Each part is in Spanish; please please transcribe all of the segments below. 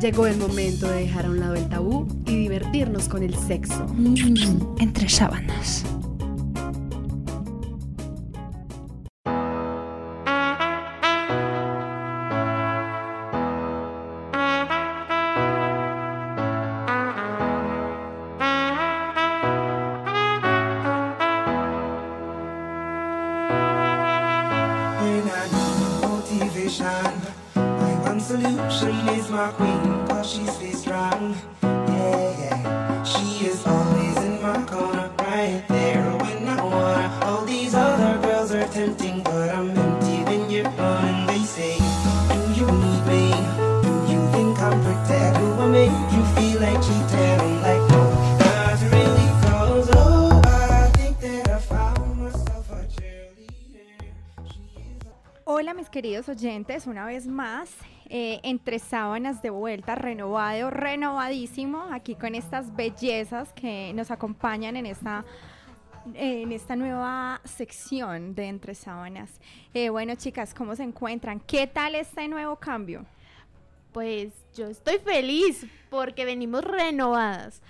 Llegó el momento de dejar a un lado el tabú y divertirnos con el sexo. Mm, entre sábanas. Oyentes, una vez más, eh, entre sábanas de vuelta, renovado, renovadísimo, aquí con estas bellezas que nos acompañan en esta, en esta nueva sección de Entre Sábanas. Eh, bueno chicas, ¿cómo se encuentran? ¿Qué tal este nuevo cambio? Pues yo estoy feliz porque venimos renovadas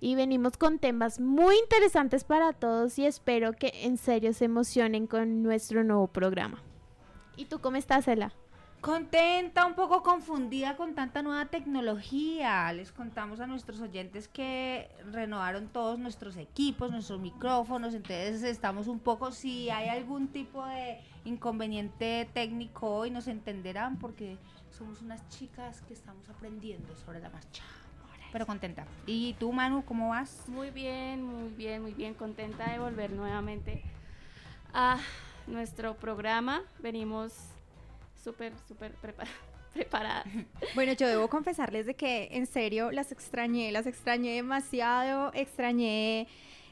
y venimos con temas muy interesantes para todos y espero que en serio se emocionen con nuestro nuevo programa. ¿Y tú cómo estás, Ela? Contenta, un poco confundida con tanta nueva tecnología. Les contamos a nuestros oyentes que renovaron todos nuestros equipos, nuestros micrófonos, entonces estamos un poco, si hay algún tipo de inconveniente técnico hoy nos entenderán porque somos unas chicas que estamos aprendiendo sobre la marcha. Pero contenta. ¿Y tú, Manu, cómo vas? Muy bien, muy bien, muy bien. Contenta de volver nuevamente a nuestro programa. Venimos súper, súper prepara- preparadas. Bueno, yo debo confesarles de que en serio las extrañé, las extrañé demasiado, extrañé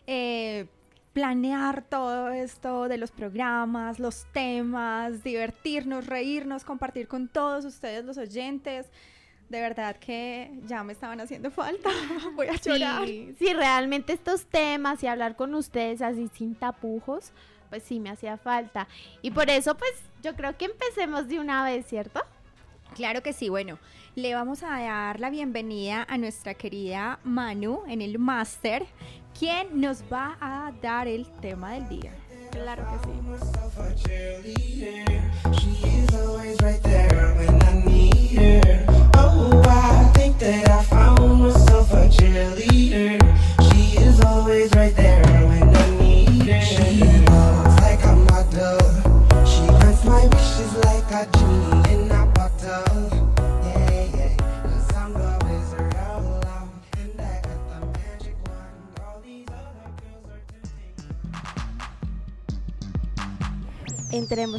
eh, planear todo esto de los programas, los temas, divertirnos, reírnos, compartir con todos ustedes los oyentes. De verdad que ya me estaban haciendo falta. Voy a llorar. Sí, sí, realmente estos temas y hablar con ustedes así sin tapujos, pues sí me hacía falta. Y por eso, pues yo creo que empecemos de una vez, ¿cierto? Claro que sí, bueno, le vamos a dar la bienvenida a nuestra querida Manu en el máster, quien nos va a dar el tema del día. Claro que sí.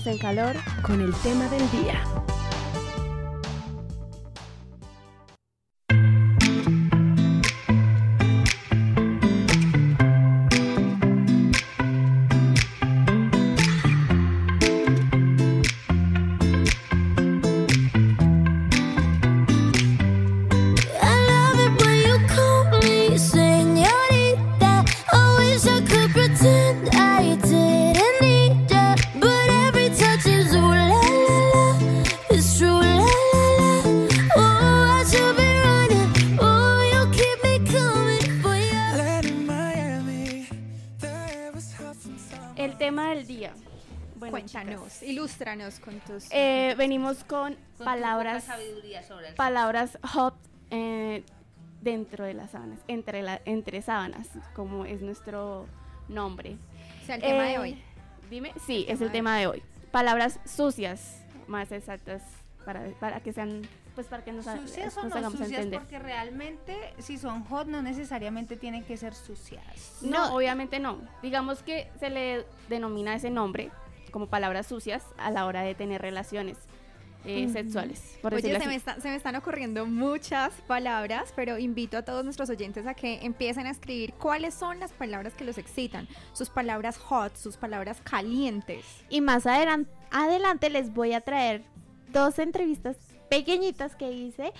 En calor. Con el tema del día. Con tus... eh, venimos con palabras, poca sabiduría sobre el palabras hot eh, dentro de las sábanas, entre, la, entre sábanas, como es nuestro nombre. o sea, el tema de Eh, hoy. Dime, sí, es tema el tema de hoy. Palabras sucias, más exactas, para, para que sean, pues para que nos, ¿Sucias o nos no hagamos sucias? entender. Porque realmente si son hot no necesariamente tienen que ser sucias. No, obviamente no. Digamos que se le denomina ese nombre como palabras sucias a la hora de tener relaciones eh, sexuales. Por Oye, decirlo se me, así. está- se me están ocurriendo muchas palabras, pero invito a todos nuestros oyentes a que empiecen a escribir cuáles son las palabras que los excitan, sus palabras hot, sus palabras calientes. Y más adelan- adelante les voy a traer dos entrevistas pequeñitas que hice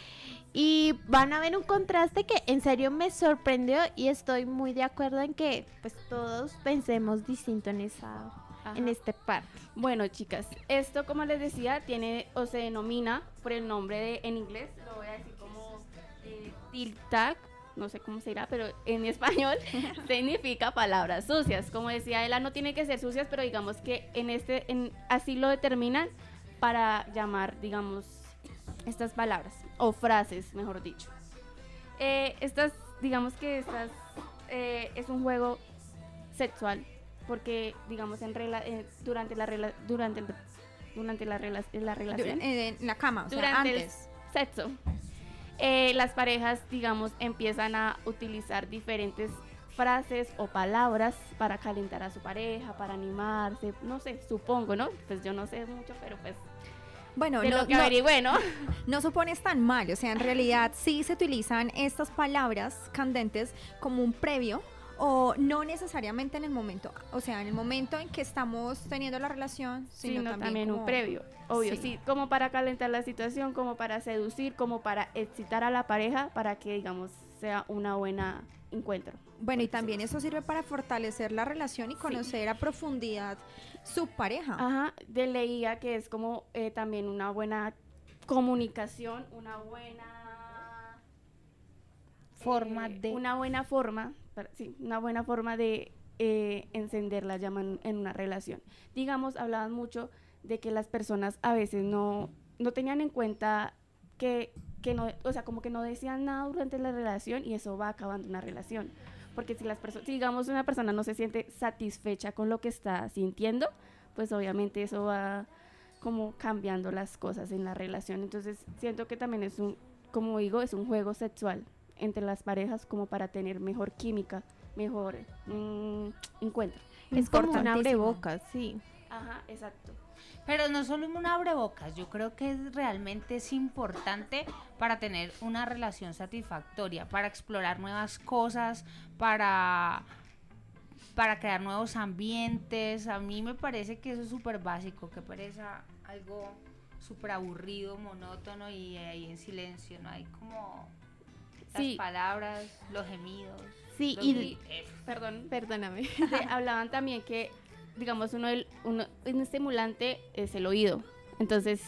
y van a ver un contraste que en serio me sorprendió y estoy muy de acuerdo en que pues todos pensemos distinto en esa en este parte. Bueno, chicas, esto como les decía tiene o se denomina por el nombre de en inglés, lo voy a decir como tiltac, no sé cómo se dirá, pero en español significa palabras sucias. Como decía Ela, no tiene que ser sucias, pero digamos que en este, en, así lo determinan para llamar, digamos, estas palabras o frases, mejor dicho. Eh, estas, digamos que estas eh, es un juego sexual porque, digamos, en rela- eh, durante la rela- durante el- durante la, rela- la relación En, la cama, o sea, antes. el sexo, eh, las parejas, digamos, empiezan a utilizar diferentes frases o palabras para calentar a su pareja, para animarse, no sé, supongo, ¿no? Pues yo no sé mucho, pero pues Bueno, de no, lo que no supones tan mal, o sea, en realidad sí se utilizan estas palabras candentes como un previo o no necesariamente en el momento, o sea, en el momento en que estamos teniendo la relación, sino, sino también, también un previo, obvio, Sí. sí, como para calentar la situación, como para seducir, como para excitar a la pareja, para que, digamos, sea una buena encuentro. Bueno, y también eso sirve para fortalecer la relación y conocer a profundidad su pareja. Ajá, de leía que es como eh, también una buena comunicación, una buena Forma eh, de- una buena forma, para- sí, una buena forma de eh, encender la llama en, una relación. Digamos, hablaban mucho de que las personas a veces no, no tenían en cuenta que, que no, o sea, como que no decían nada durante la relación y eso va acabando una relación. Porque si las personas, digamos una persona no se siente satisfecha con lo que está sintiendo, pues obviamente eso va como cambiando las cosas en la relación. Entonces siento que también es un, como digo, es un juego sexual entre las parejas como para tener mejor química, mejor mm, encuentro. Es como un abrebocas, sí. Ajá, exacto. Pero no solo un abrebocas, yo creo que es, realmente es importante para tener una relación satisfactoria, para explorar nuevas cosas, para, para crear nuevos ambientes. A mí me parece que eso es súper básico, que pereza algo súper aburrido, monótono y ahí en silencio, no hay como las Sí. palabras, los gemidos. Sí, los y gri- eh, Perdón, perdóname. Hablaban también que, digamos, uno, del- uno un estimulante es el oído. Entonces,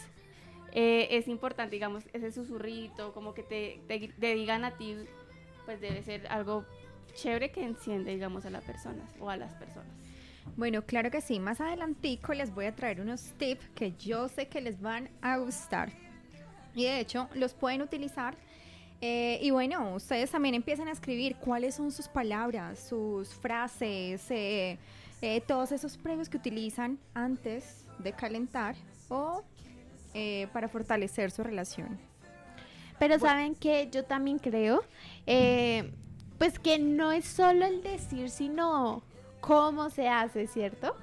eh, es importante, digamos, ese susurrito, como que te, te- te digan a ti, pues debe ser algo chévere que enciende, digamos, a las personas o a las personas. Bueno, claro que sí. Más adelantico les voy a traer unos tips que yo sé que les van a gustar. Y de hecho, los pueden utilizar. Eh, y bueno, ustedes también empiezan a escribir cuáles son sus palabras, sus frases, eh, eh, todos esos previos que utilizan antes de calentar o para fortalecer su relación. Pero saben que yo también creo, pues que no es solo el decir, sino cómo se hace, ¿cierto?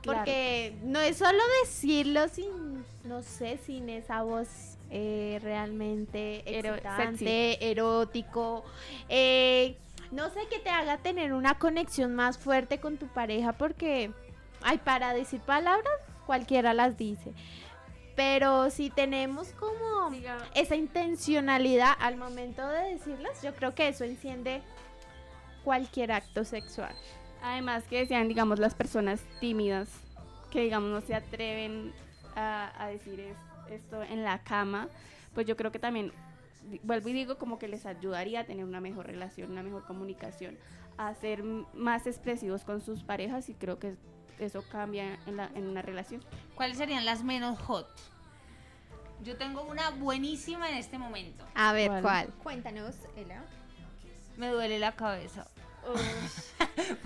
Claro. Porque no es solo decirlo sin, no sé, sin esa voz eh, realmente Ero- excitante, erótico, eh, no sé, que te haga tener una conexión más fuerte con tu pareja, porque, ay, para decir palabras, cualquiera las dice. Pero si tenemos como Diga- esa intencionalidad al momento de decirlas, yo creo que eso enciende cualquier acto sexual. Además que decían, digamos, las personas tímidas que, digamos, no se atreven a, a decir es- esto en la cama, pues yo creo que también, vuelvo y digo, como que les ayudaría a tener una mejor relación, una mejor comunicación, a ser más expresivos con sus parejas y creo que eso cambia en, la, en una relación. ¿Cuáles serían las menos hot? Yo tengo una buenísima en este momento. A ver, ¿Cuál? ¿cuál? Cuéntanos, Ela. Me duele la cabeza.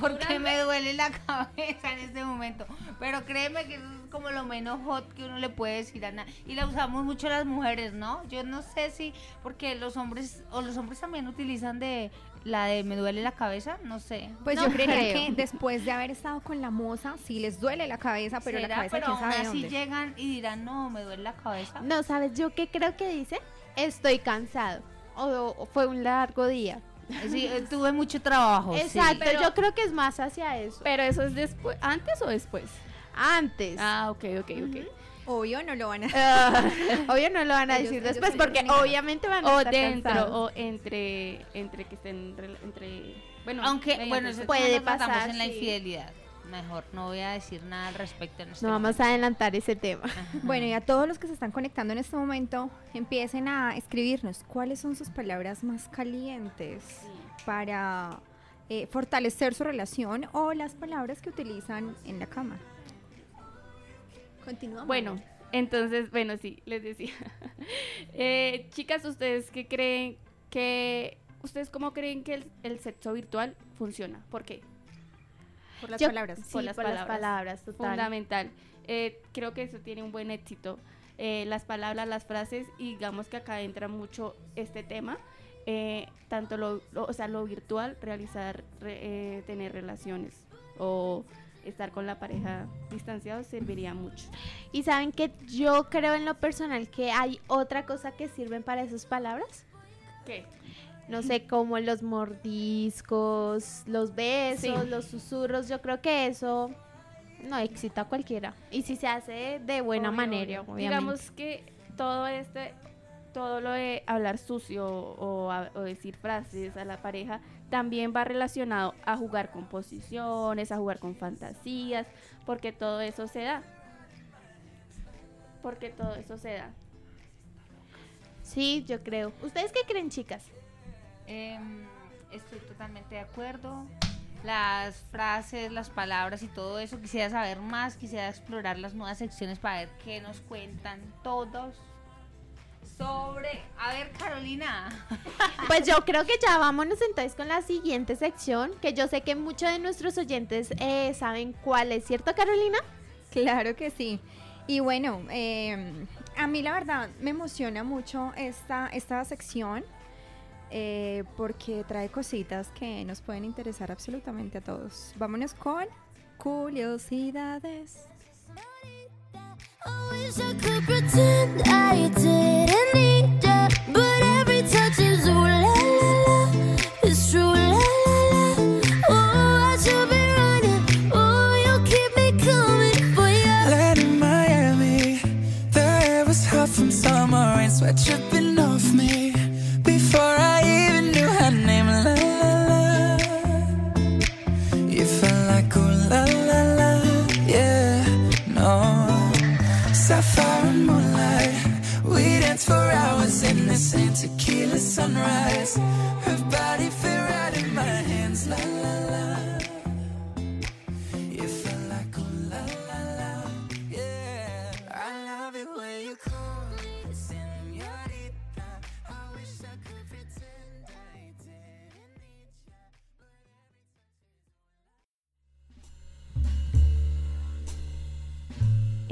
Porque me duele la cabeza en este momento. Pero créeme que eso es como lo menos hot que uno le puede decir a nada. Y la usamos mucho las mujeres, ¿no? Yo no sé si, porque los hombres, o los hombres también utilizan de la de me duele la cabeza, no sé. Pues No yo creería creo. que después de haber estado con la moza, sí les duele la cabeza, pero la cabeza pero quién aún sabe así dónde. llegan y dirán, no, me duele la cabeza. No, ¿sabes yo qué creo que dice? Estoy cansado. O, o fue un largo día. Sí, eh, tuve mucho trabajo. sí. Exacto, Pero- yo creo que es más hacia eso. Pero eso es después, antes o después. Antes. Ah, ok, ok, ok. Obvio, no lo van a Ah, obvio no lo van a Ellos- decir después porque obviamente van a O estar dentro, cansados. o entre, entre que estén, rela- entre, bueno. Aunque, bueno, ese Puede pasar, en la sí. Mejor no voy a decir nada al respecto. En este No vamos a adelantar ese tema. Bueno, y a todos los que se están conectando en este momento, empiecen a escribirnos cuáles son sus palabras más calientes para eh, fortalecer su relación o las palabras que utilizan en la cama. Continuamos. Bueno, entonces, bueno, sí, les decía. Eh, chicas, ¿ustedes qué creen que... ¿Ustedes cómo creen que el, el sexo virtual funciona? ¿Por qué? Por las yo- palabras. Sí, Por las por las palabras. total. Fundamental. Eh, creo que eso tiene un buen éxito. Eh, las palabras, las frases, y digamos que acá entra mucho este tema. eh, tanto lo, lo- o sea, lo virtual, realizar, re- eh, tener relaciones o estar con la pareja distanciado serviría mucho. Y saben que yo creo en lo personal que hay otra cosa que sirven para esas palabras. ¿Qué? No sé, como los mordiscos, los besos, Sí. los susurros. Yo creo que eso no excita a cualquiera. Y si se hace de buena Obvio, manera, obvio. obviamente. Digamos que todo este, todo lo de hablar sucio o, o decir frases a la pareja también va relacionado a jugar con posiciones, a jugar con fantasías, porque todo eso se da. Porque todo eso se da. Sí, yo creo. ¿Ustedes qué creen, chicas? Em, estoy totalmente de acuerdo. Las frases, las palabras y todo eso, quisiera saber más, quisiera explorar las nuevas secciones para ver qué nos cuentan todos sobre... A ver, Carolina. Pues yo creo que ya vámonos entonces con la siguiente sección, que yo sé que muchos de nuestros oyentes eh, saben cuál es, ¿cierto, Carolina? Claro que sí. Y bueno, eh, a mí la verdad me emociona mucho esta, esta sección eh, porque trae cositas que nos pueden interesar absolutamente a todos. Vámonos con curiosidades. I wish I could Sapphire and moonlight, we danced for hours in the same tequila sunrise. Her body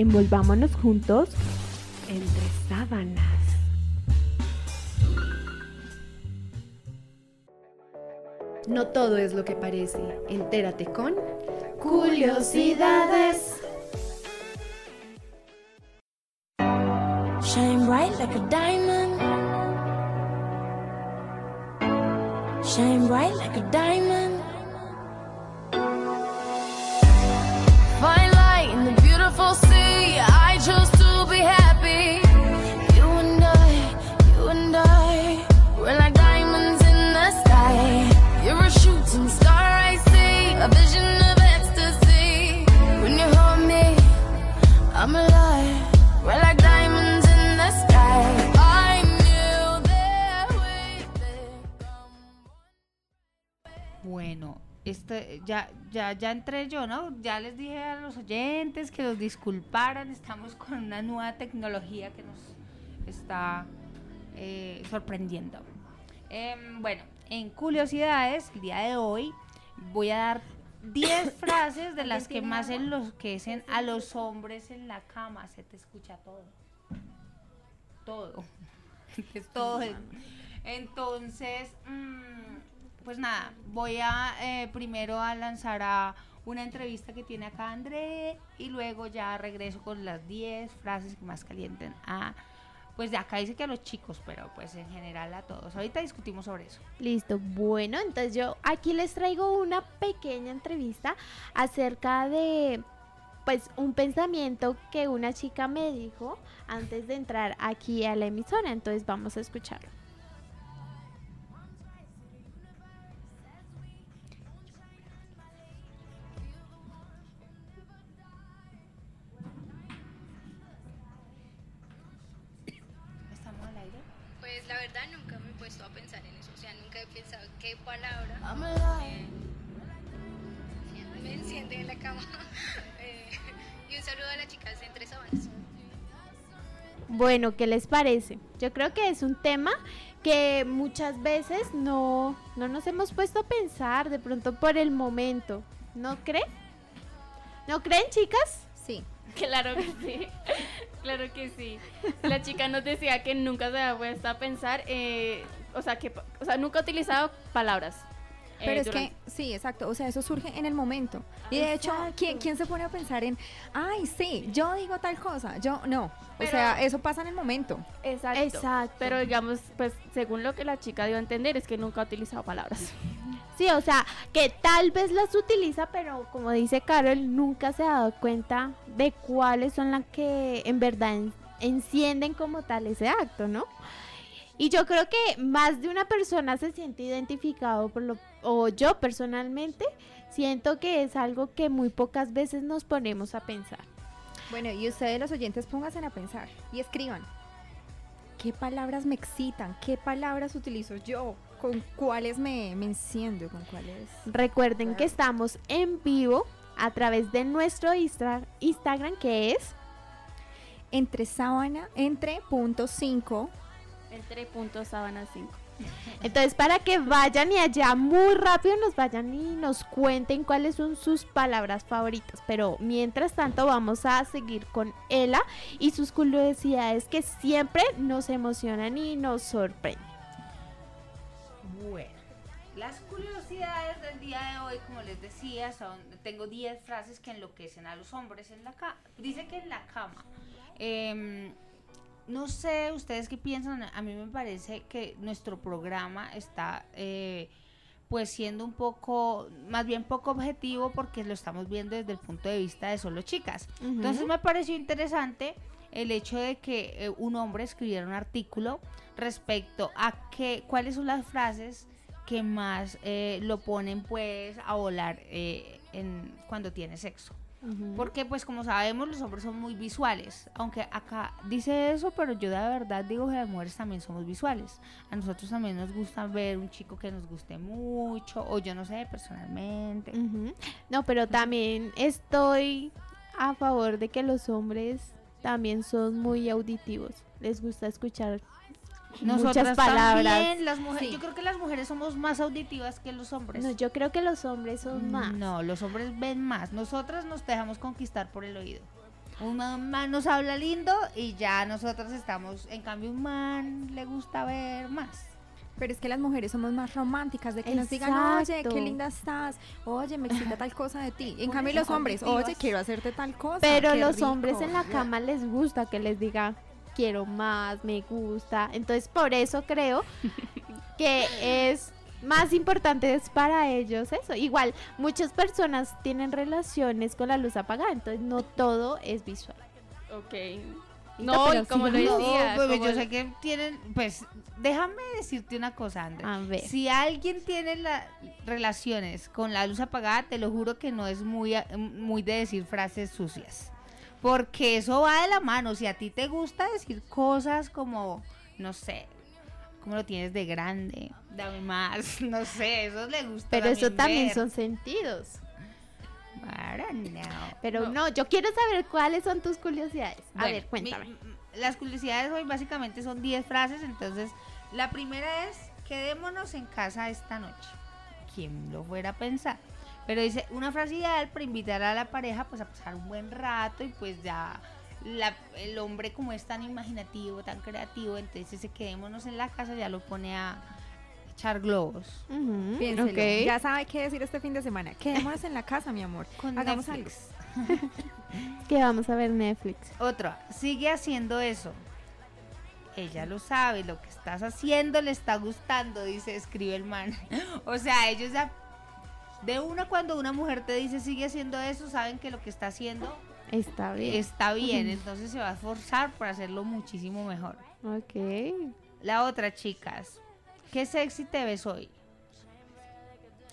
Envolvámonos juntos. Entre sábanas. No todo es lo que parece. Entérate con Curiosidades. Shine bright like a diamond. Shine bright like a diamond. Este, ya, ya, ya entré yo, ¿no? Ya les dije a los oyentes que los disculparan. Estamos con una nueva tecnología que nos está eh, sorprendiendo. Em, bueno, en curiosidades, el día de hoy voy a dar 10 frases de las que más enloquecen a los hombres en la cama. Se te escucha todo. Todo. Es todo. Entonces, mm, pues nada, voy a eh, primero a lanzar a una entrevista que tiene acá André y luego ya regreso con las 10 frases que más calienten a pues de acá dice que a los chicos, pero pues en general a todos. Ahorita discutimos sobre eso. Listo. Bueno, entonces yo aquí les traigo una pequeña entrevista acerca de pues un pensamiento que una chica me dijo antes de entrar aquí a la emisora. Entonces vamos a escucharlo. Palabra eh, me enciende en la cama. Eh, y un saludo a las chicas de Entre Sabanas. Bueno, ¿qué les parece? Yo creo que es un tema que muchas veces no, no nos hemos puesto a pensar de pronto por el momento. ¿No creen? ¿No creen, chicas? Sí. Claro que sí. Claro que sí. La chica nos decía que nunca se había puesto a pensar, eh, o sea, que o sea, nunca ha utilizado palabras. eh, Pero es durante- que, sí, exacto, o sea, eso surge en el momento. Y de hecho, ¿quién, ¿quién se pone a pensar en, ay, sí, yo digo tal cosa? Yo no. O sea, eso pasa en el momento. Exacto. Exacto. Pero digamos, pues según lo que la chica dio a entender es que nunca ha utilizado palabras. Sí, o sea, que tal vez las utiliza, pero como dice Carol, nunca se ha dado cuenta de cuáles son las que en verdad en- encienden como tal ese acto, ¿no? Y yo creo que más de una persona se siente identificado por lo, o yo personalmente siento que es algo que muy pocas veces nos ponemos a pensar. Bueno, y ustedes los oyentes pónganse a pensar y escriban. ¿Qué palabras me excitan? ¿Qué palabras utilizo yo? ¿Con cuáles me, me enciendo? ¿Con cuáles? Recuerden que estamos en vivo a través de nuestro Instagram que es Entre sábana, entre punto 5. Entre puntos sábana 5. Entonces, para que vayan y allá muy rápido nos vayan y nos cuenten cuáles son sus palabras favoritas. Pero mientras tanto, vamos a seguir con Ela y sus curiosidades que siempre nos emocionan y nos sorprenden. Bueno, las curiosidades del día de hoy, como les decía, son tengo 10 frases que enloquecen a los hombres en la cama. Dice que en la cama. Em, no sé ustedes qué piensan, a mí me parece que nuestro programa está eh, pues siendo un poco, más bien poco objetivo porque lo estamos viendo desde el punto de vista de solo chicas. Entonces me pareció interesante el hecho de que eh, un hombre escribiera un artículo respecto a que, cuáles son las frases que más eh, lo ponen pues a volar eh, en, cuando tiene sexo. Porque pues como sabemos los hombres son muy visuales, aunque acá dice eso, pero yo de verdad digo que las mujeres también somos visuales. A nosotros también nos gusta ver un chico que nos guste mucho, o yo no sé, personalmente. No, pero también estoy a favor de que los hombres también son muy auditivos. Les gusta escuchar Nosotras muchas palabras. también, las mujeres, Sí. yo creo que las mujeres somos más auditivas que los hombres. No, yo creo que los hombres son más. No, los hombres ven más. Nosotras nos dejamos conquistar por el oído. Un man, nos habla lindo y ya nosotros estamos, en cambio un man le gusta ver más. Pero es que las mujeres somos más románticas, de que nos digan, oye, qué linda estás, oye, me excita tal cosa de ti. En cambio los hombres, oye, quiero hacerte tal cosa. Pero los rico". hombres en la cama les gusta que les diga quiero más, me gusta. Entonces por eso creo que es más importante es para ellos eso. Igual muchas personas tienen relaciones con la luz apagada, entonces no todo es visual. Ok. No, No, pero como lo sigamos. decía, pues, yo el- sé que tienen, pues, déjame decirte una cosa, Andrea. A ver. Si alguien tiene las relaciones con la luz apagada, te lo juro que no es muy, muy de decir frases sucias. Porque eso va de la mano. Si a ti te gusta decir cosas como, no sé, como lo tienes de grande, dame más, no sé, eso le gusta. Pero eso también ver. son sentidos. Pero No. no. yo quiero saber cuáles son tus curiosidades. A Bueno, ver, cuéntame. mi- las curiosidades hoy básicamente son 10 frases, entonces la primera es quedémonos en casa esta noche. ¿Quién lo fuera a pensar? Pero dice una frase ideal para invitar a la pareja pues a pasar un buen rato y pues ya la- el hombre como es tan imaginativo, tan creativo, entonces ese quedémonos en la casa ya lo pone a echar globos. Ok. Ya sabe qué decir este fin de semana. Quedémonos en la casa, mi amor. Con Hagamos Netflix. Que vamos a ver Netflix. Otro, sigue haciendo eso. Ella lo sabe, lo que estás haciendo le está gustando, dice, escribe el man. o sea, ellos ya, de una cuando una mujer te dice sigue haciendo eso, saben que lo que está haciendo Está bien. está bien, entonces se va a esforzar por hacerlo muchísimo mejor. Ok. La otra, chicas, ¿qué sexy te ves hoy?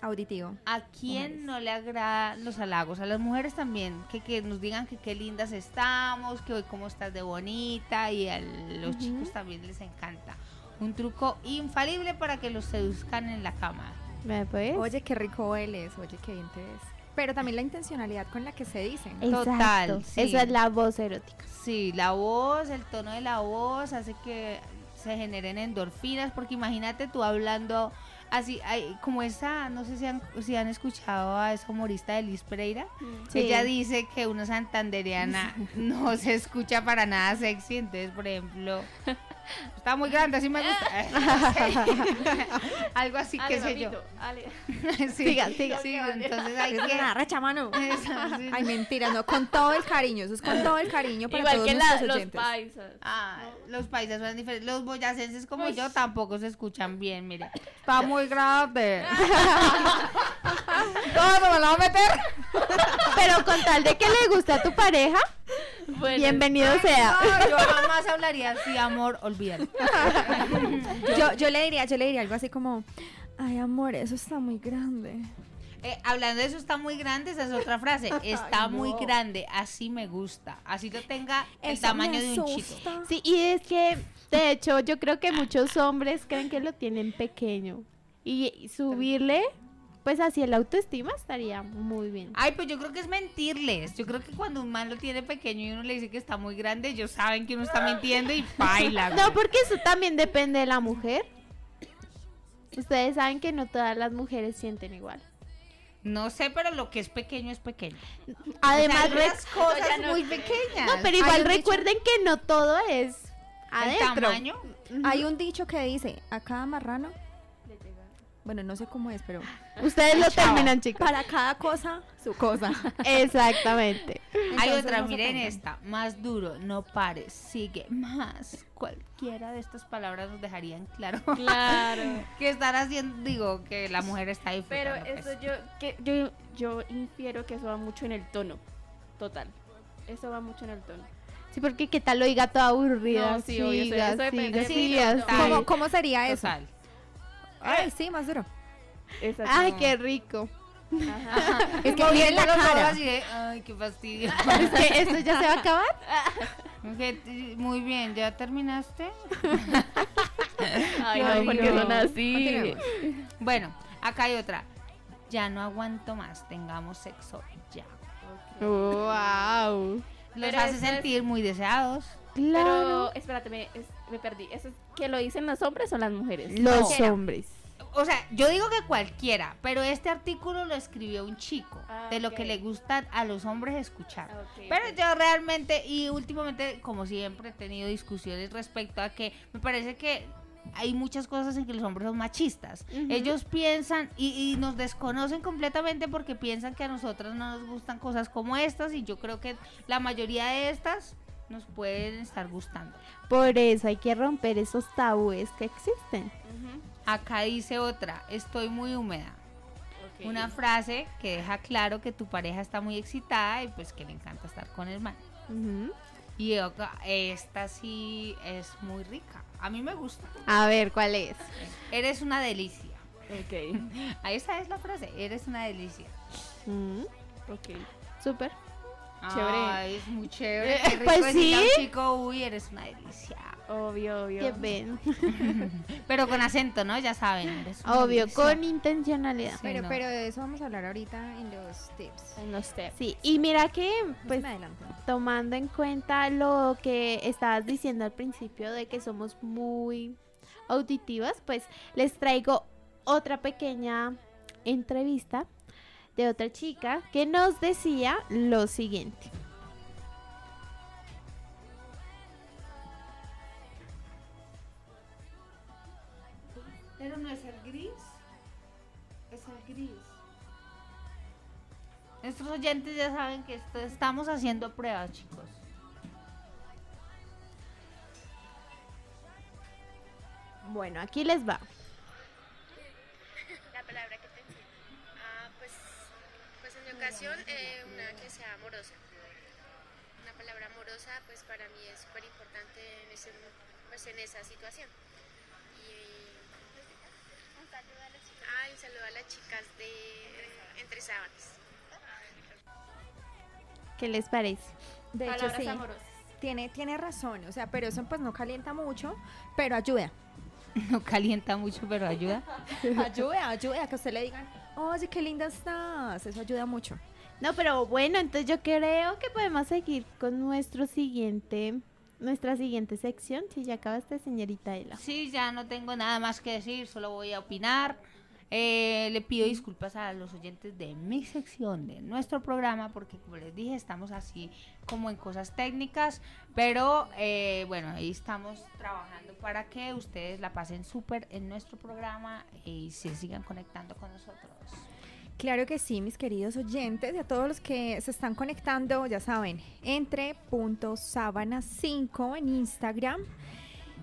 Auditivo. ¿A quién no le agradan los halagos? A las mujeres también, que, que nos digan que qué lindas estamos, que hoy cómo estás de bonita y a los chicos también les encanta. Un truco infalible para que los seduzcan en la cama. ¿Me pues? Oye, qué rico hueles, oye, qué bien te ves. Pero también la intencionalidad con la que se dicen. Exacto. Total, sí. Esa es la voz erótica. Sí, la voz, el tono de la voz hace que se generen endorfinas, porque imagínate tú hablando así, como esa, no sé si han, si han escuchado a esa humorista de Liz Pereira, Sí. ella dice que una santandereana no se escucha para nada sexy, entonces, por ejemplo, está muy grande, así me gusta. Algo así, qué sé yo. Sí, Siga, siga. sí, entonces hay Es que... una recha mano. Eso, sí. Ay, mentira, no, con todo el cariño, eso es con todo el cariño para Igual todos que la- los oyentes. paisas. Ah, los paisas son diferentes. Los boyacenses como yo tampoco se escuchan bien, mire. Está muy grande. ¿Cómo me la voy a meter? Pero con tal de que le guste a tu pareja, Bueno, bienvenido sea. No, yo jamás hablaría así, amor, olvídalo. Yo, yo le diría, yo le diría algo así como, ay amor, eso está muy grande. Eh, hablando de eso, está muy grande, esa es otra frase. Está muy grande, así me gusta. Así lo tenga el Eso tamaño de un chico. Sí, y es que, de hecho, yo creo que muchos hombres creen que lo tienen pequeño. Y subirle, pues así el autoestima estaría muy bien. Ay, pues yo creo que es mentirles. Yo creo que cuando un man lo tiene pequeño y uno le dice que está muy grande, ellos saben que uno está mintiendo y baila. No, porque eso también depende de la mujer. Ustedes saben que no todas las mujeres sienten igual. No sé, pero lo que es pequeño es pequeño. Además, o sea, hay unas cosas muy pequeñas. no, pero igual dicho- recuerden que no todo es el adentro. tamaño. Hay un dicho que dice, a cada marrano, bueno, no sé cómo es, pero Ustedes lo terminan, chicos. para cada cosa, su cosa. Exactamente. Hay otra, no miren esta. Más duro, no pares, sigue más. Cualquiera de estas palabras nos dejarían claro Claro. que estar haciendo, digo, que la mujer está Pero disfrutando. eso pues. yo, que yo, yo infiero que eso va mucho en el tono. Total. Eso va mucho en el tono. Sí, porque qué tal lo diga toda aburrida. No, sí, obvio, eso- siga, eso depende siga, de siga, siga. ¿Cómo, cómo sería eso? Total. Ay, sí, más duro. Esa Ay, no. qué rico. Es que miren la cara. así de, Ay, qué fastidio. Es que esto ya se va a acabar. Muy bien, ¿ya terminaste? Ay, no, porque son así. Bueno, acá hay otra. Ya no aguanto más, tengamos sexo ya. Wow. Los Pero hace es- sentir muy deseados. Claro. Pero, espérate, me, es- me perdí. ¿Eso es que lo dicen los hombres o las mujeres? Los hombres. O sea, yo digo que cualquiera, pero este artículo lo escribió un chico, Ah, de lo que le gusta a los hombres escuchar. Ah, Pero yo realmente, y últimamente, como siempre, he tenido discusiones respecto a que me parece que hay muchas cosas en que los hombres son machistas. Ellos piensan y, y nos desconocen completamente porque piensan que a nosotras no nos gustan cosas como estas y yo creo que la mayoría de estas nos pueden estar gustando. Por eso hay que romper esos tabúes que existen. Acá dice otra, estoy muy húmeda. Una frase que deja claro que tu pareja está muy excitada y pues que le encanta estar con el man. Y esta sí es muy rica. A mí me gusta. A ver, ¿cuál es? Eres una delicia. Ok, Ahí esa es la frase. Eres una delicia. Mm, ok. Súper. Chévere. Ay, es muy chévere. Qué rico pues a un sí. chico, uy, eres una delicia. Obvio, obvio. Que ven. Pero con acento, ¿no? Ya saben. Obvio, delicia. con intencionalidad. Sí, Pero, no. pero de eso vamos a hablar ahorita en los tips. En los steps. Sí, y mira que, Pues pues, tomando en cuenta lo que estabas diciendo al principio de que somos muy auditivas, pues les traigo otra pequeña entrevista de otra chica que nos decía lo siguiente. Pero no es el gris. Es el gris. Nuestros oyentes ya saben que esto- estamos haciendo pruebas, chicos. Bueno, aquí les va. La palabra que te entiendo. Ah, pues, pues en mi ocasión, eh, una que sea amorosa. Una palabra amorosa, pues para mí es súper importante en, ese, pues, en esa situación. Ah, un saludo a las chicas de Entre Sábanas. ¿Qué les parece? De hecho, Palabras sí. amorosas. Tiene, tiene razón, o sea, pero eso pues no calienta mucho, pero ayuda. No calienta mucho, pero ayuda. ayuda, ayuda, que a usted le digan, oye, qué linda estás. Eso ayuda mucho. No, pero bueno, entonces yo creo que podemos seguir con nuestro siguiente, nuestra siguiente sección. Si ya acabaste, señorita Ela. Sí, ya no tengo nada más que decir, solo voy a opinar. Eh, le pido disculpas a los oyentes de mi sección, de nuestro programa, porque como les dije, estamos así como en cosas técnicas, pero eh, bueno, ahí estamos trabajando para que ustedes la pasen súper en nuestro programa y se sigan conectando con nosotros. Claro que sí, mis queridos oyentes, y a todos los que se están conectando, ya saben, entre sábana 5 en Instagram.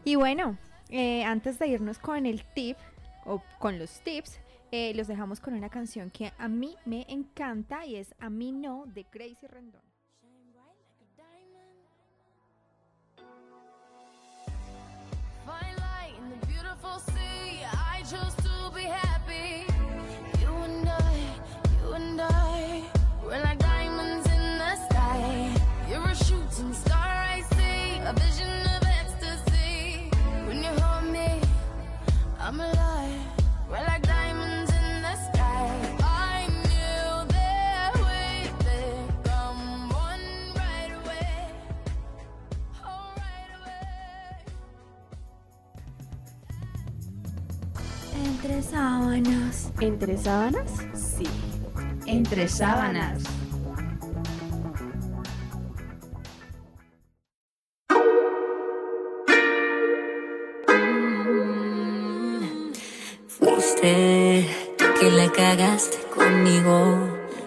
Y bueno, eh, antes de irnos con el tip o con los tips, eh, los dejamos con una canción que a mí me encanta y es A mí no de Crazy Rendón. We're like diamonds in the sky. You're a shooting star I see, a vision of ecstasy. When you hold me, I'm alive. We're like diamonds in the sky. I knew that we'd become one right away. Oh, right away. Entre sábanas. ¿Entre sábanas? Sí. Entre sábanas. Fuiste tú que la cagaste conmigo.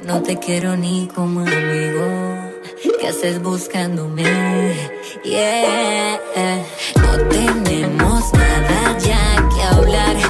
No te quiero ni como amigo. ¿Qué haces buscándome? No tenemos nada ya que hablar.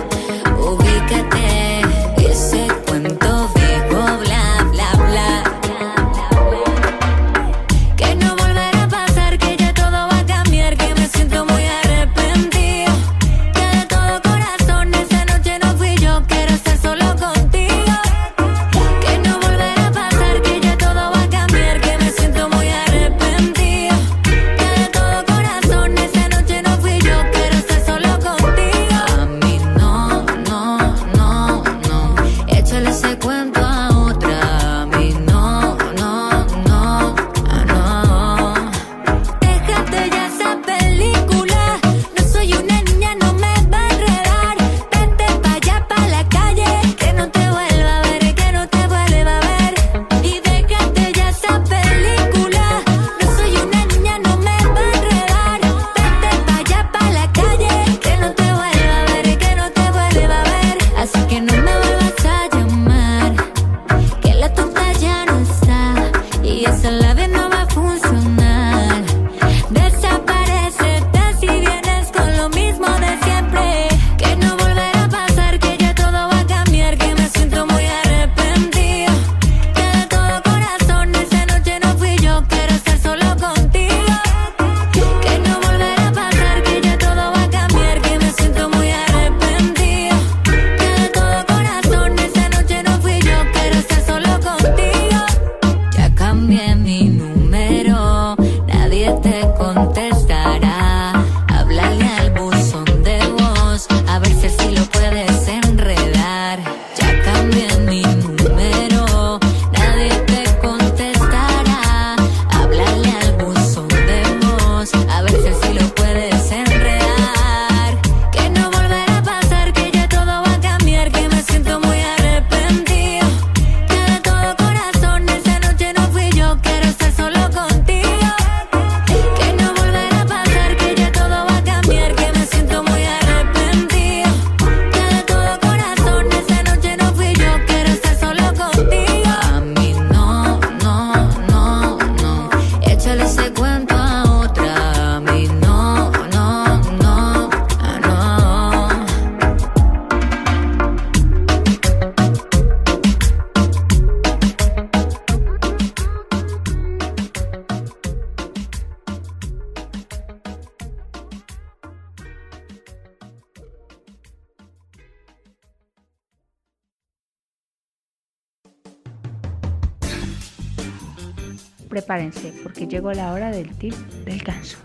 Porque llegó la hora del tip del ganso.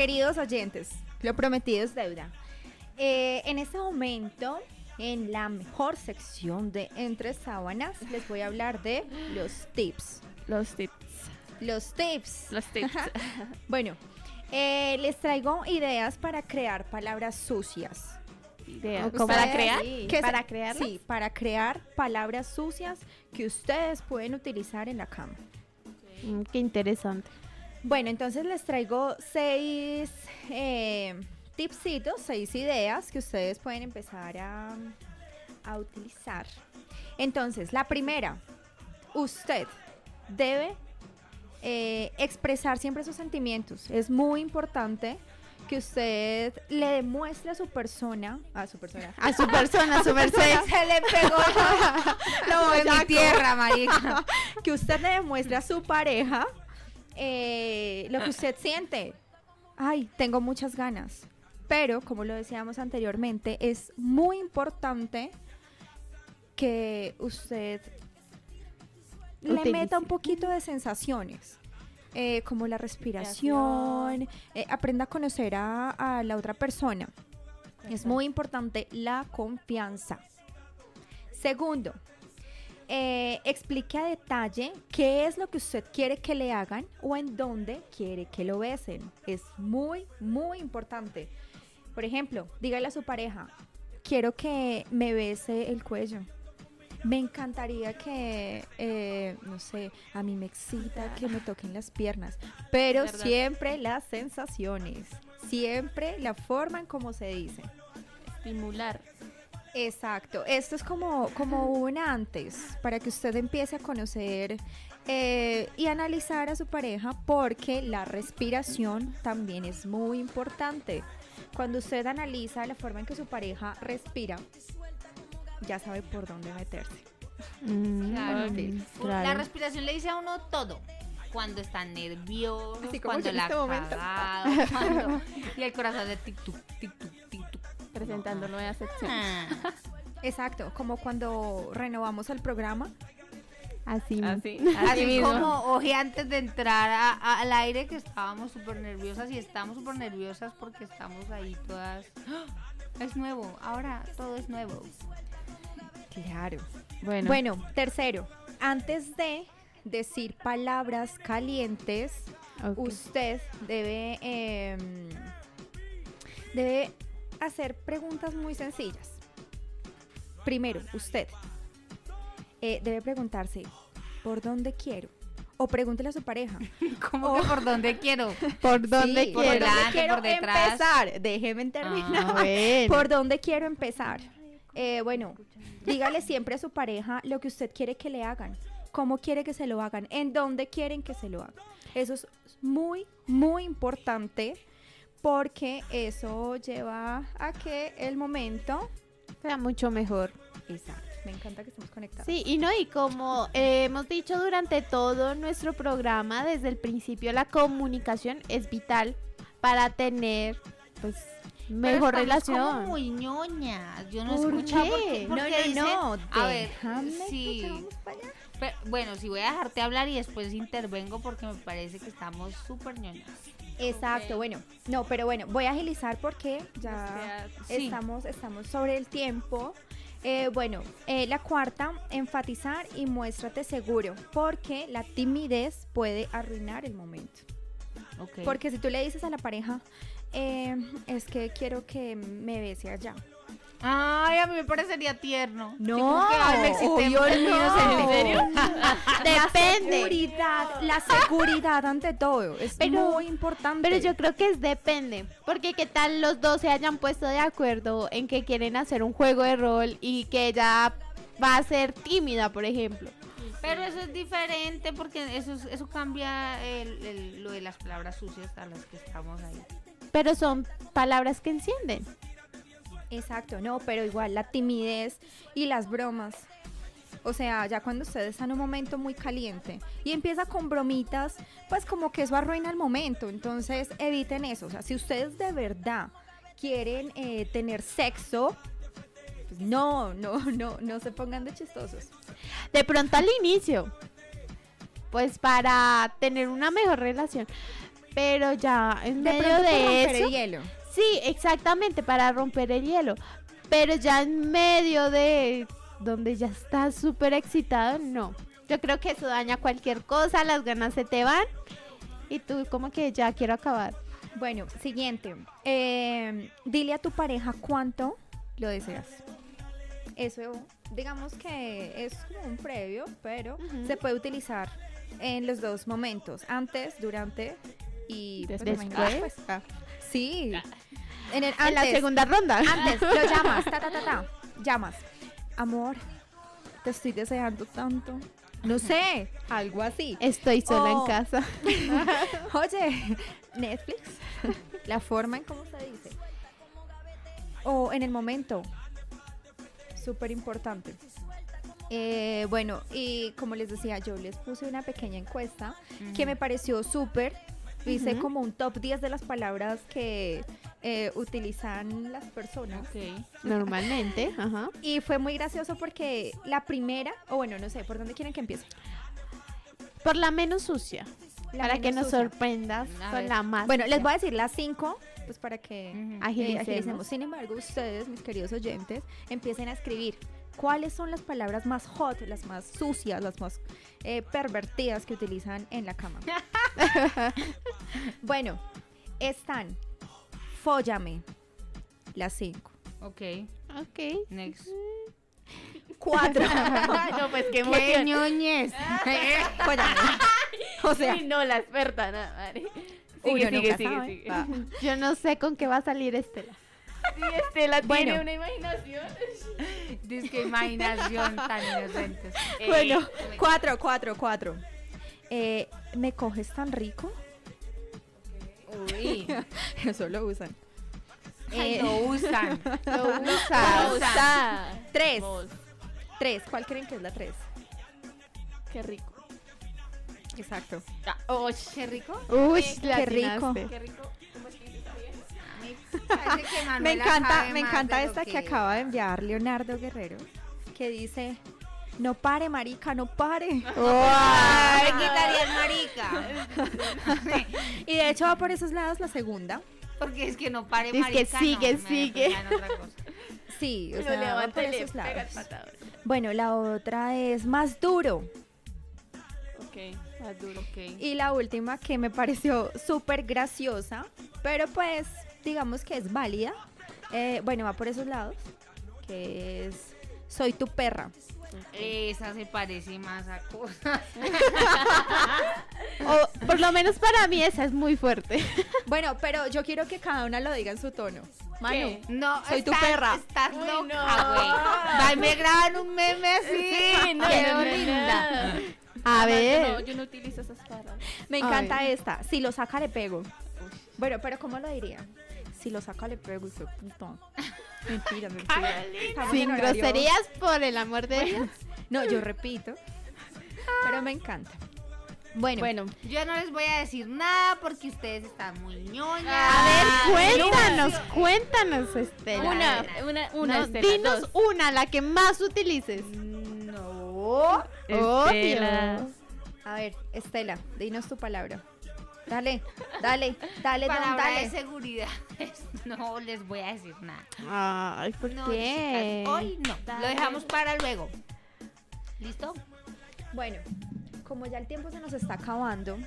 Queridos oyentes, lo prometido es deuda. Eh, en este momento, en la mejor sección de Entre Sábanas, les voy a hablar de los tips. Los tips. Los tips. Los tips. Bueno, eh, les traigo ideas para crear palabras sucias. Ideas. ¿Cómo? ¿Para crear? ¿Para crearlas? Sí, para crear palabras sucias que ustedes pueden utilizar en la cama. Mm, qué interesante. Bueno, entonces les traigo seis eh, tipsitos, seis ideas que ustedes pueden empezar a, a utilizar. Entonces, la primera, usted debe eh, expresar siempre sus sentimientos. Es muy importante que usted le demuestre a su persona, a su persona, A su persona, a su merced. Se le pegó No, en mi tierra, marica. que usted le demuestre a su pareja eh, lo que usted siente. Ay, tengo muchas ganas. Pero, como lo decíamos anteriormente, es muy importante que usted le meta un poquito de sensaciones. eh, como la respiración, eh, aprenda a conocer a, a la otra persona. Es muy importante la confianza. Segundo, eh, explique a detalle qué es lo que usted quiere que le hagan o en dónde quiere que lo besen. Es muy, muy importante. Por ejemplo, dígale a su pareja, quiero que me bese el cuello. Me encantaría que, eh, no sé, a mí me excita que me toquen las piernas, pero verdad. siempre las sensaciones, siempre la forma en cómo se dice. Estimular. Exacto, esto es como, como un antes, para que usted empiece a conocer eh, y analizar a su pareja, porque la respiración también es muy importante. Cuando usted analiza la forma en que su pareja respira, ya sabe por dónde meterse. Mm, Claro. sí, La claro. respiración le dice a uno todo. Cuando está nervioso, cuando la este momento. cagado, cuando- y el corazón de tic tuc, tic tuc. Presentando nueva sección. Ah. Exacto, como cuando renovamos el programa. Así. Así. Así mismo. como oje antes de entrar a- a- al aire que estábamos súper nerviosas y estamos súper nerviosas porque estamos ahí todas. ¡Ah! Es nuevo, ahora todo es nuevo. Claro. Bueno, Bueno, tercero, antes de decir palabras calientes, usted debe, em, debe hacer preguntas muy sencillas. Primero, usted eh, debe preguntarse, ¿por dónde quiero? O pregúntele a su pareja. ¿Cómo que por dónde quiero? ¿Por dónde Sí, por quiero? delante, quiero por detrás. empezar? Déjeme terminar. Ah, bueno. ¿Por dónde quiero empezar? Eh, bueno, dígale siempre a su pareja lo que usted quiere que le hagan, cómo quiere que se lo hagan, en dónde quieren que se lo hagan. Eso es muy, muy importante porque eso lleva a que el momento... Sea mucho mejor. Exacto, me encanta que estemos conectados. Sí, y no, y como eh, hemos dicho durante todo nuestro programa, desde el principio la comunicación es vital para tener, pues, mejor Pero relación. Como muy ñoñas. Yo no ¿Por escucho qué? porque, No, porque no, dicen, no, a ver, sí. vamos para allá. Pero, bueno, si voy a dejarte hablar y después intervengo porque me parece que estamos súper ñoñas. Exacto, bueno, no, pero bueno, voy a agilizar porque ya Sí. estamos, estamos sobre el tiempo. Eh, bueno, eh, la cuarta, enfatizar y muéstrate seguro, porque la timidez puede arruinar el momento. Porque si tú le dices a la pareja, eh, es que quiero que me bese allá. Ay, a mí me parecería tierno. No, Sí, ay, me obvio me no. ¿En serio? La Depende. seguridad, la seguridad ante todo, es Pero- muy importante. Pero yo creo que es depende, porque qué tal los dos se hayan puesto de acuerdo en que quieren hacer un juego de rol y que ella va a ser tímida, por ejemplo. Pero eso es diferente porque eso, es- eso cambia el- el- lo de las palabras sucias a las que estamos ahí. Pero son palabras que encienden. Exacto, no, pero igual la timidez y las bromas. O sea, ya cuando usted está en un momento muy caliente y empieza con bromitas, pues como que eso arruina el momento. Entonces, eviten eso. O sea, si ustedes de verdad quieren eh, tener sexo, pues no, no, no, no se pongan de chistosos. De pronto al inicio, pues para tener una mejor relación. Pero ya en De medio de el eso. hielo. Sí, exactamente, para romper el hielo. Pero ya en medio de donde ya estás súper excitado, no. Yo creo que eso daña cualquier cosa, las ganas se te van y tú como que ya quiero acabar. Bueno, siguiente. Eh, dile a tu pareja cuánto lo deseas. Eso, digamos que es como un previo, pero se puede utilizar en los dos momentos, antes, durante y pues, Después. imagínate, pues, ah, sí. En, el, En la segunda ronda. Antes, lo llamas, ta, ta, ta, ta. Llamas. Amor, te estoy deseando tanto. No sé, algo así. Estoy sola en casa. Oye, Netflix, la forma en cómo se dice. O en el momento. Súper importante. Eh, bueno, y como les decía, yo les puse una pequeña encuesta que me pareció súper. Hice como un top 10 de las palabras que eh, utilizan las personas. Normalmente, ajá. Y fue muy gracioso porque la primera, o bueno, no sé, ¿por dónde quieren que empiece? Por la menos sucia. La para que nos sucia. sorprendas A con ver. la más. Bueno, les voy a decir las cinco, pues para que Agilicemos. agilicemos. Sin embargo, ustedes, mis queridos oyentes, empiecen a escribir cuáles son las palabras más hot, las más sucias, las más eh, pervertidas que utilizan en la cama. bueno, están Fóllame, las cinco. Ok, Ok. next. Cuatro. no, pues qué ¡Qué ñoñez! Fóllame. O sea, Uy, no, la experta, nada, madre. Sigue, sigue, nunca sigue, sabe. sigue. Va. Yo no sé con qué va a salir Estela. Sí, Estela Bueno. tiene una imaginación. Dice que imaginación tan inocentes. Bueno, cuatro, cuatro, cuatro. Eh, ¿Me coges tan rico? Uy, Eso lo usan. Ay, Eh, lo usan. Lo Lo usas. usan. Tres. Vos, Tres. ¿Cuál creen que es la tres? Qué rico. Exacto. Oh, Qué rico. Uy, Qué la rico. atinaste. qué rico. Que Me encanta, me encanta esta que... acaba de enviar Leonardo Guerrero, que dice, no pare, marica, no pare. Ay, quitaría el marica. y de hecho va por esos lados la segunda. Porque es que no pare que marica. sigue, no, me sigue. cosa. Sí, o sea, va por esos lados. Bueno, la otra es más duro. Ok, más duro. Ok. Y la última que me pareció súper graciosa, pero pues digamos que es válida. eh, bueno, va por esos lados, que es soy tu perra. Esa se parece más a cosas. O por lo menos para mí esa es muy fuerte. Bueno, pero yo quiero que cada una lo diga en su tono. Manu, ¿Qué? No, Soy tu perra. Estás Uy, loca, no. güey. Y me graban un meme así. Sí, no, no, no, linda. no. A ver. Yo no, yo no utilizo esas palabras. me encanta esta. Si lo saca, le pego. Bueno, pero ¿cómo lo diría? Si lo saca, le pego, hijo de puta. Mentira, mentira. Estamos Sin en horario- groserías, por el amor de Dios. No, yo repito. Pero me encanta. Bueno, Bueno, Yo no les voy a decir nada porque ustedes están muy ñoñas. A ver, cuéntanos, cuéntanos, Estela. una, una, una, No, Estela, dinos dos. una, la que más utilices. No. Estela. A ver, Estela, dinos tu palabra. Dale, dale, dale, don, Palabra de dale. seguridad. No les voy a decir nada. Ay, ¿por No, qué? chicas, hoy no. Lo dejamos para luego. ¿Listo? Bueno, como ya el tiempo se nos está acabando,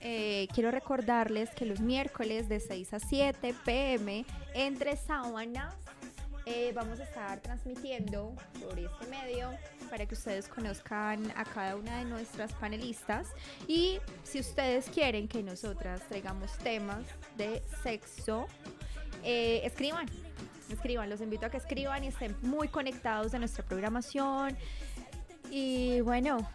eh, quiero recordarles que los miércoles de 6 a 7 pm entre sábanas eh, vamos a estar transmitiendo por este medio para que ustedes conozcan a cada una de nuestras panelistas y si ustedes quieren que nosotras traigamos temas de sexo, eh, escriban. escriban, los invito a que escriban y estén muy conectados de nuestra programación. Y bueno,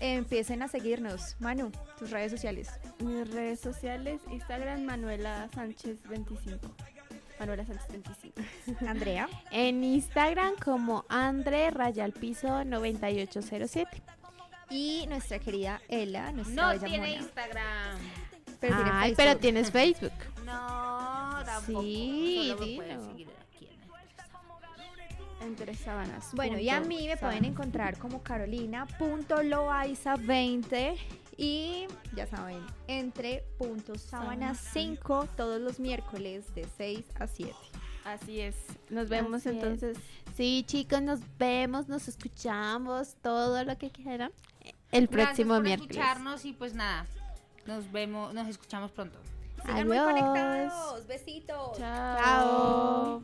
empiecen a seguirnos. Manu, tus redes sociales. Mis redes sociales, Instagram Manuela Sánchez 25. Manuela Sánchez 25. Andrea. En Instagram como Andre Rayal Piso 9807. Y nuestra querida Ela, nuestra No bella tiene mona. Instagram. Pero tiene Ay, Facebook. pero tienes Facebook. No, tampoco. Sí, Solo me pueden dilo. seguir aquí en Entre sábanas. Bueno, y a punto mí me pueden encontrar como carolina.loaiza20 y ya saben, entre puntos sábanas 5 todos los miércoles de 6 a 7. Así es. Nos vemos Así es. entonces. Sí, chicos, nos vemos, nos escuchamos, todo lo que quieran. El próximo Gracias por miércoles. escucharnos y pues nada, nos vemos, nos escuchamos pronto. Sigan muy Adiós. conectados. Besitos. Chao.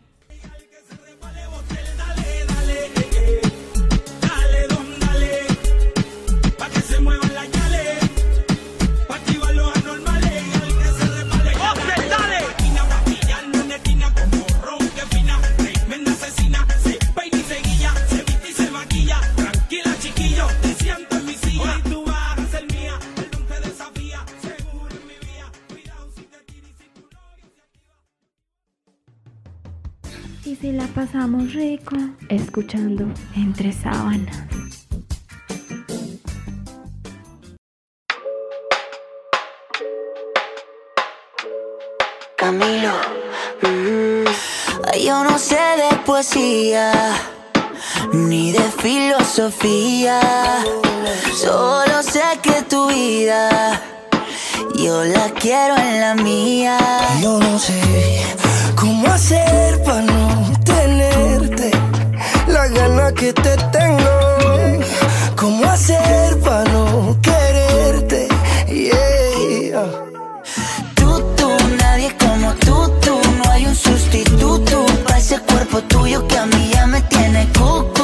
Si la pasamos rico, escuchando entre sábanas. Camilo. mm, Yo no sé de poesía ni de filosofía. Solo sé que tu vida yo la quiero en la mía. Yo no sé cómo hacer para que te tengo. Cómo hacer para no quererte. Yeah. Tú, tú, nadie como tú, tú. No hay un sustituto para ese cuerpo tuyo que a mí ya me tiene cucu.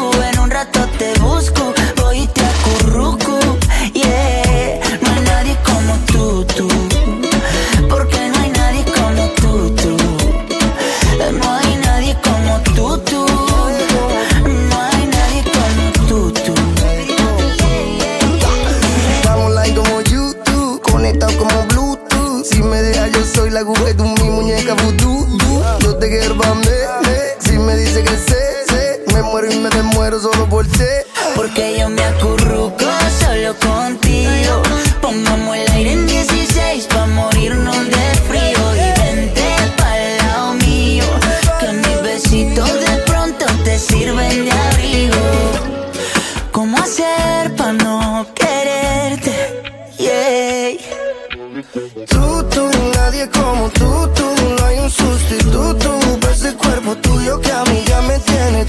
Porque yo me acurruco solo contigo. Pongamos el aire en 16 pa' morirnos de frío. Y vente pa'l lado mío. Que mis besitos de pronto te sirven de abrigo. ¿Cómo hacer pa' no quererte? Yeah. Tú, tú, nadie como tú, tú. No hay un sustituto ese cuerpo tuyo que a mí ya me tiene